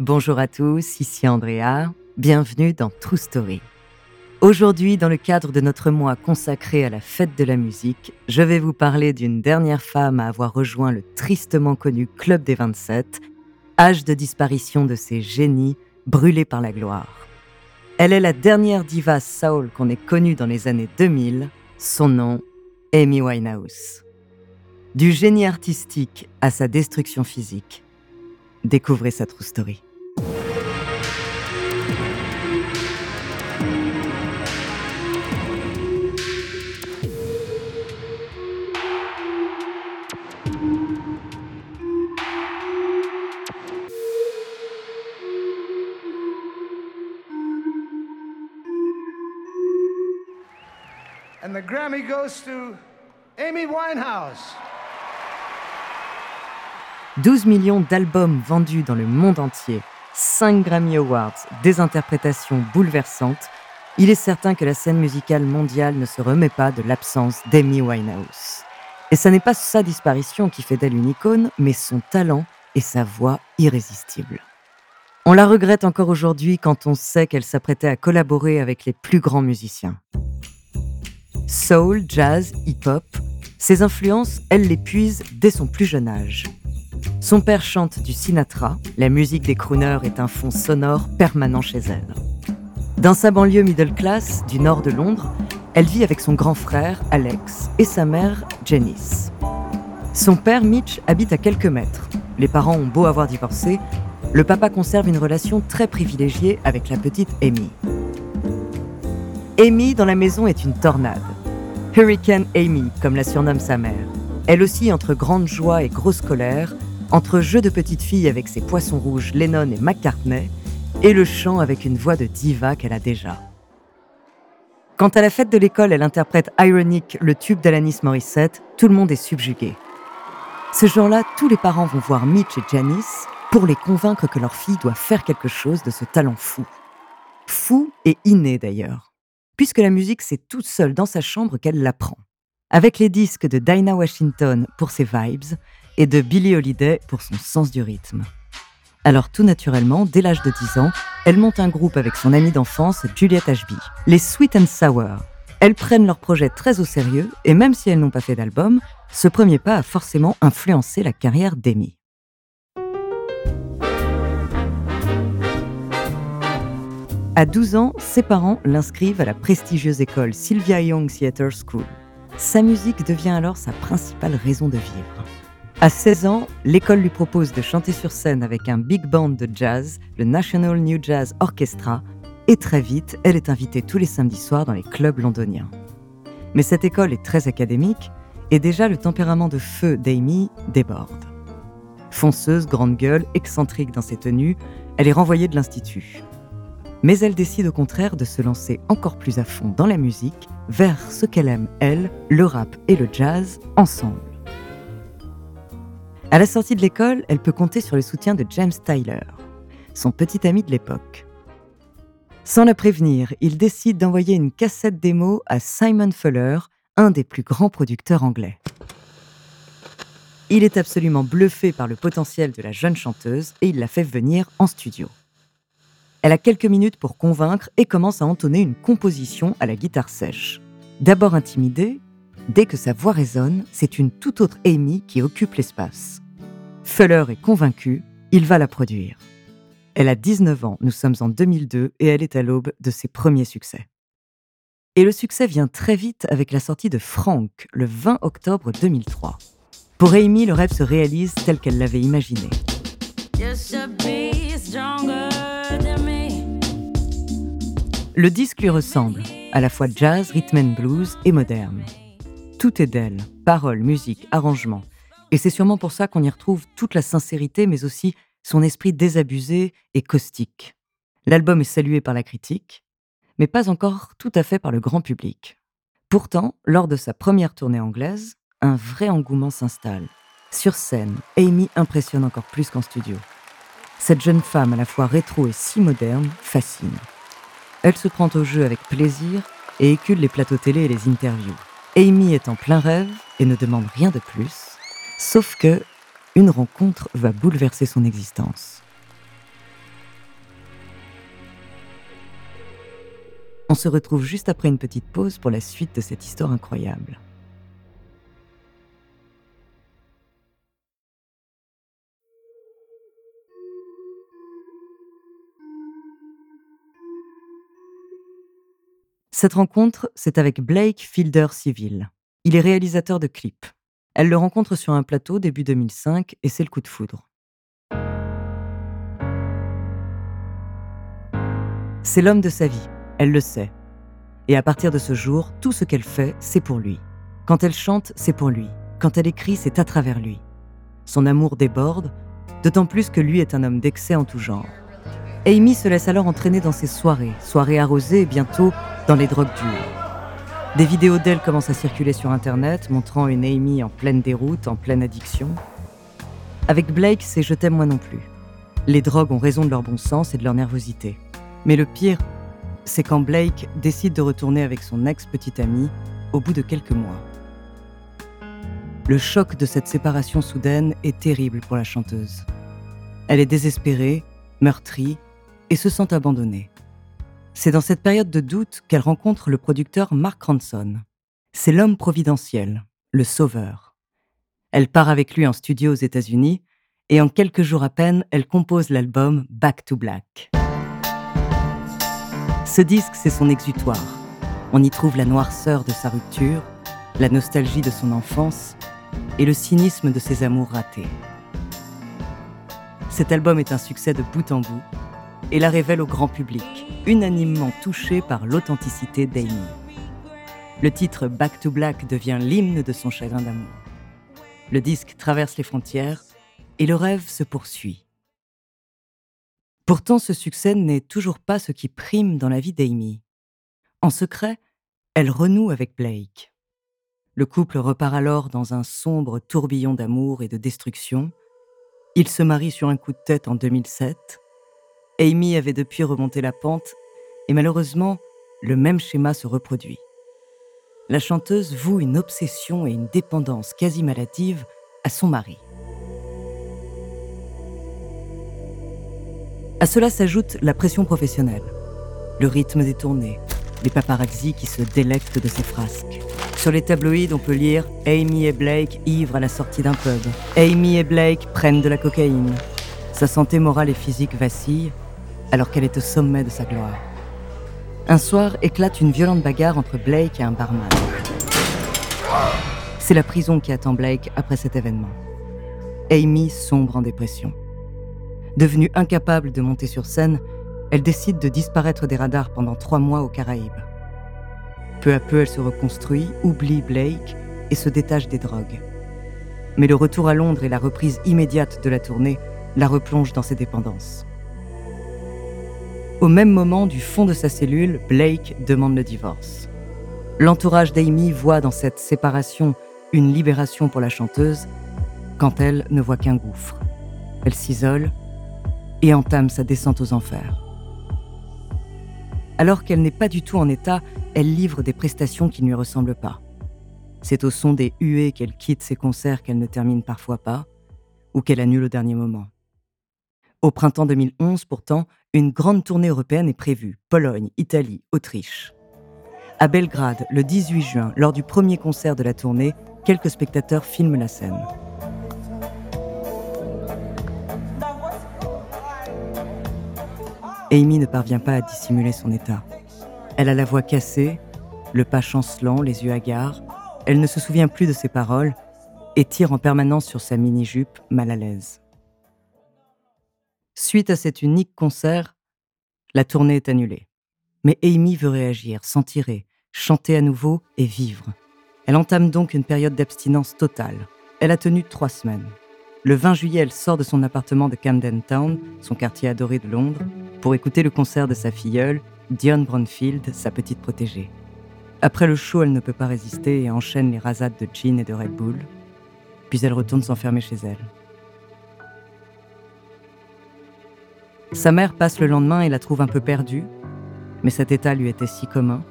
Bonjour à tous, ici Andrea, bienvenue dans True Story. Aujourd'hui, dans le cadre de notre mois consacré à la fête de la musique, je vais vous parler d'une dernière femme à avoir rejoint le tristement connu Club des 27, âge de disparition de ces génies brûlés par la gloire. Elle est la dernière diva soul qu'on ait connue dans les années 2000. Son nom, Amy Winehouse. Du génie artistique à sa destruction physique. Découvrez sa true story. The Grammy goes to Amy Winehouse. 12 millions d'albums vendus dans le monde entier, 5 Grammy Awards, des interprétations bouleversantes, il est certain que la scène musicale mondiale ne se remet pas de l'absence d'Amy Winehouse. Et ce n'est pas sa disparition qui fait d'elle une icône, mais son talent et sa voix irrésistible. On la regrette encore aujourd'hui quand on sait qu'elle s'apprêtait à collaborer avec les plus grands musiciens. Soul, jazz, hip-hop, ses influences, elle les dès son plus jeune âge. Son père chante du Sinatra, la musique des crooners est un fond sonore permanent chez elle. Dans sa banlieue middle class du nord de Londres, elle vit avec son grand frère, Alex, et sa mère, Janice. Son père, Mitch, habite à quelques mètres. Les parents ont beau avoir divorcé, le papa conserve une relation très privilégiée avec la petite Amy. Amy dans la maison est une tornade. Hurricane Amy, comme la surnomme sa mère. Elle aussi entre grande joie et grosse colère, entre jeux de petite fille avec ses poissons rouges Lennon et McCartney, et le chant avec une voix de diva qu'elle a déjà. Quand à la fête de l'école, elle interprète Ironic, le tube d'Alanis Morissette, tout le monde est subjugué. Ce jour-là, tous les parents vont voir Mitch et Janice pour les convaincre que leur fille doit faire quelque chose de ce talent fou. Fou et inné d'ailleurs puisque la musique, c'est toute seule dans sa chambre qu'elle l'apprend. Avec les disques de Dinah Washington pour ses vibes et de Billie Holiday pour son sens du rythme. Alors tout naturellement, dès l'âge de 10 ans, elle monte un groupe avec son amie d'enfance Juliette Ashby, les Sweet and Sour. Elles prennent leur projet très au sérieux et même si elles n'ont pas fait d'album, ce premier pas a forcément influencé la carrière d'Amy. À 12 ans, ses parents l'inscrivent à la prestigieuse école Sylvia Young Theatre School. Sa musique devient alors sa principale raison de vivre. À 16 ans, l'école lui propose de chanter sur scène avec un big band de jazz, le National New Jazz Orchestra, et très vite, elle est invitée tous les samedis soirs dans les clubs londoniens. Mais cette école est très académique, et déjà le tempérament de feu d'Amy déborde. Fonceuse, grande gueule, excentrique dans ses tenues, elle est renvoyée de l'institut mais elle décide au contraire de se lancer encore plus à fond dans la musique, vers ce qu'elle aime, elle, le rap et le jazz, ensemble. À la sortie de l'école, elle peut compter sur le soutien de James Tyler, son petit ami de l'époque. Sans la prévenir, il décide d'envoyer une cassette démo à Simon Fuller, un des plus grands producteurs anglais. Il est absolument bluffé par le potentiel de la jeune chanteuse et il la fait venir en studio. Elle a quelques minutes pour convaincre et commence à entonner une composition à la guitare sèche. D'abord intimidée, dès que sa voix résonne, c'est une toute autre Amy qui occupe l'espace. Fuller est convaincu, il va la produire. Elle a 19 ans, nous sommes en 2002 et elle est à l'aube de ses premiers succès. Et le succès vient très vite avec la sortie de Frank le 20 octobre 2003. Pour Amy, le rêve se réalise tel qu'elle l'avait imaginé. Le disque lui ressemble, à la fois jazz, rhythm and blues et moderne. Tout est d'elle, paroles, musique, arrangement. Et c'est sûrement pour ça qu'on y retrouve toute la sincérité, mais aussi son esprit désabusé et caustique. L'album est salué par la critique, mais pas encore tout à fait par le grand public. Pourtant, lors de sa première tournée anglaise, un vrai engouement s'installe. Sur scène, Amy impressionne encore plus qu'en studio. Cette jeune femme à la fois rétro et si moderne fascine. Elle se prend au jeu avec plaisir et écule les plateaux télé et les interviews. Amy est en plein rêve et ne demande rien de plus, sauf que une rencontre va bouleverser son existence. On se retrouve juste après une petite pause pour la suite de cette histoire incroyable. Cette rencontre, c'est avec Blake Fielder Civil. Il est réalisateur de clips. Elle le rencontre sur un plateau début 2005 et c'est le coup de foudre. C'est l'homme de sa vie, elle le sait. Et à partir de ce jour, tout ce qu'elle fait, c'est pour lui. Quand elle chante, c'est pour lui. Quand elle écrit, c'est à travers lui. Son amour déborde, d'autant plus que lui est un homme d'excès en tout genre. Amy se laisse alors entraîner dans ses soirées, soirées arrosées et bientôt dans les drogues dures. Des vidéos d'elle commencent à circuler sur Internet, montrant une Amy en pleine déroute, en pleine addiction. Avec Blake, c'est je t'aime moi non plus. Les drogues ont raison de leur bon sens et de leur nervosité. Mais le pire, c'est quand Blake décide de retourner avec son ex-petite amie au bout de quelques mois. Le choc de cette séparation soudaine est terrible pour la chanteuse. Elle est désespérée, meurtrie, et se sent abandonnée. C'est dans cette période de doute qu'elle rencontre le producteur Mark Ranson. C'est l'homme providentiel, le sauveur. Elle part avec lui en studio aux États-Unis et en quelques jours à peine, elle compose l'album Back to Black. Ce disque, c'est son exutoire. On y trouve la noirceur de sa rupture, la nostalgie de son enfance et le cynisme de ses amours ratés. Cet album est un succès de bout en bout et la révèle au grand public, unanimement touché par l'authenticité d'Amy. Le titre Back to Black devient l'hymne de son chagrin d'amour. Le disque traverse les frontières et le rêve se poursuit. Pourtant, ce succès n'est toujours pas ce qui prime dans la vie d'Amy. En secret, elle renoue avec Blake. Le couple repart alors dans un sombre tourbillon d'amour et de destruction. Ils se marient sur un coup de tête en 2007 Amy avait depuis remonté la pente et malheureusement, le même schéma se reproduit. La chanteuse voue une obsession et une dépendance quasi maladive à son mari. À cela s'ajoute la pression professionnelle, le rythme détourné, les paparazzis qui se délectent de ses frasques. Sur les tabloïds, on peut lire Amy et Blake ivres à la sortie d'un pub. Amy et Blake prennent de la cocaïne. Sa santé morale et physique vacille alors qu'elle est au sommet de sa gloire. Un soir éclate une violente bagarre entre Blake et un barman. C'est la prison qui attend Blake après cet événement. Amy sombre en dépression. Devenue incapable de monter sur scène, elle décide de disparaître des radars pendant trois mois aux Caraïbes. Peu à peu, elle se reconstruit, oublie Blake et se détache des drogues. Mais le retour à Londres et la reprise immédiate de la tournée la replongent dans ses dépendances. Au même moment, du fond de sa cellule, Blake demande le divorce. L'entourage d'Amy voit dans cette séparation une libération pour la chanteuse, quand elle ne voit qu'un gouffre. Elle s'isole et entame sa descente aux enfers. Alors qu'elle n'est pas du tout en état, elle livre des prestations qui ne lui ressemblent pas. C'est au son des huées qu'elle quitte ses concerts qu'elle ne termine parfois pas, ou qu'elle annule au dernier moment. Au printemps 2011, pourtant, une grande tournée européenne est prévue. Pologne, Italie, Autriche. À Belgrade, le 18 juin, lors du premier concert de la tournée, quelques spectateurs filment la scène. Amy ne parvient pas à dissimuler son état. Elle a la voix cassée, le pas chancelant, les yeux hagards. Elle ne se souvient plus de ses paroles et tire en permanence sur sa mini-jupe, mal à l'aise. Suite à cet unique concert, la tournée est annulée. Mais Amy veut réagir, s'en tirer, chanter à nouveau et vivre. Elle entame donc une période d'abstinence totale. Elle a tenu trois semaines. Le 20 juillet, elle sort de son appartement de Camden Town, son quartier adoré de Londres, pour écouter le concert de sa filleule, Dionne Brownfield, sa petite protégée. Après le show, elle ne peut pas résister et enchaîne les rasades de gin et de Red Bull. Puis elle retourne s'enfermer chez elle. Sa mère passe le lendemain et la trouve un peu perdue, mais cet état lui était si commun.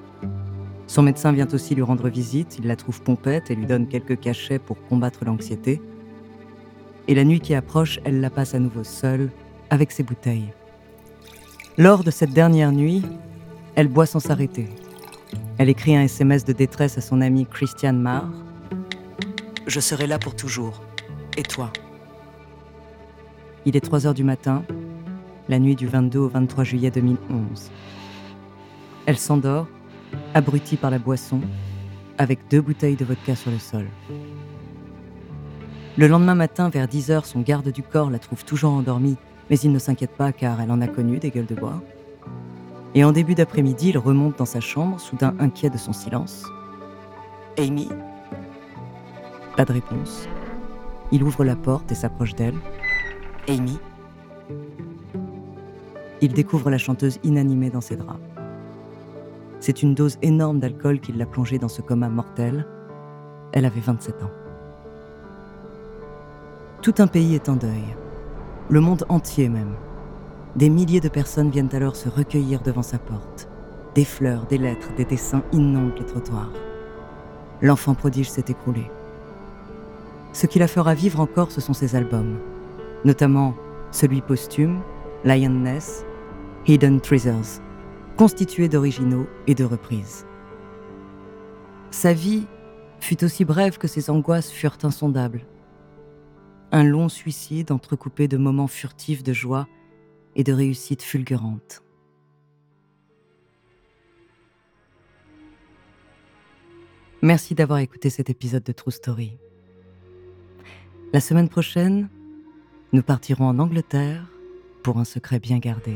Son médecin vient aussi lui rendre visite, il la trouve pompette et lui donne quelques cachets pour combattre l'anxiété. Et la nuit qui approche, elle la passe à nouveau seule, avec ses bouteilles. Lors de cette dernière nuit, Elle boit sans s'arrêter. Elle écrit un SMS de détresse à son amie Christiane Marr. Je serai là pour toujours. Et toi? Il est 3 heures du matin, la nuit du 22 au 23 juillet 2011. Elle s'endort, abrutie par la boisson, avec deux bouteilles de vodka sur le sol. Le lendemain matin, vers 10 heures, son garde du corps la trouve toujours endormie, mais il ne s'inquiète pas car elle en a connu des gueules de bois. Et en début d'après-midi, il remonte dans sa chambre, soudain inquiet de son silence. Amy? Pas de réponse. Il ouvre la porte et s'approche d'elle. Amy? Il découvre la chanteuse inanimée dans ses draps. C'est une dose énorme d'alcool qui l'a plongée dans ce coma mortel. Elle avait 27 ans. Tout un pays est en deuil. Le monde entier même. Des milliers de personnes viennent alors se recueillir devant sa porte. Des fleurs, des lettres, des dessins inondent les trottoirs. L'enfant prodige s'est écroulé. Ce qui la fera vivre encore, ce sont ses albums, notamment celui posthume, Lioness, Hidden Treasures, constitué d'originaux et de reprises. Sa vie fut aussi brève que ses angoisses furent insondables. Un long suicide entrecoupé de moments furtifs de joie et de réussite fulgurante. Merci d'avoir écouté cet épisode de True Story. La semaine prochaine, nous partirons en Angleterre pour un secret bien gardé.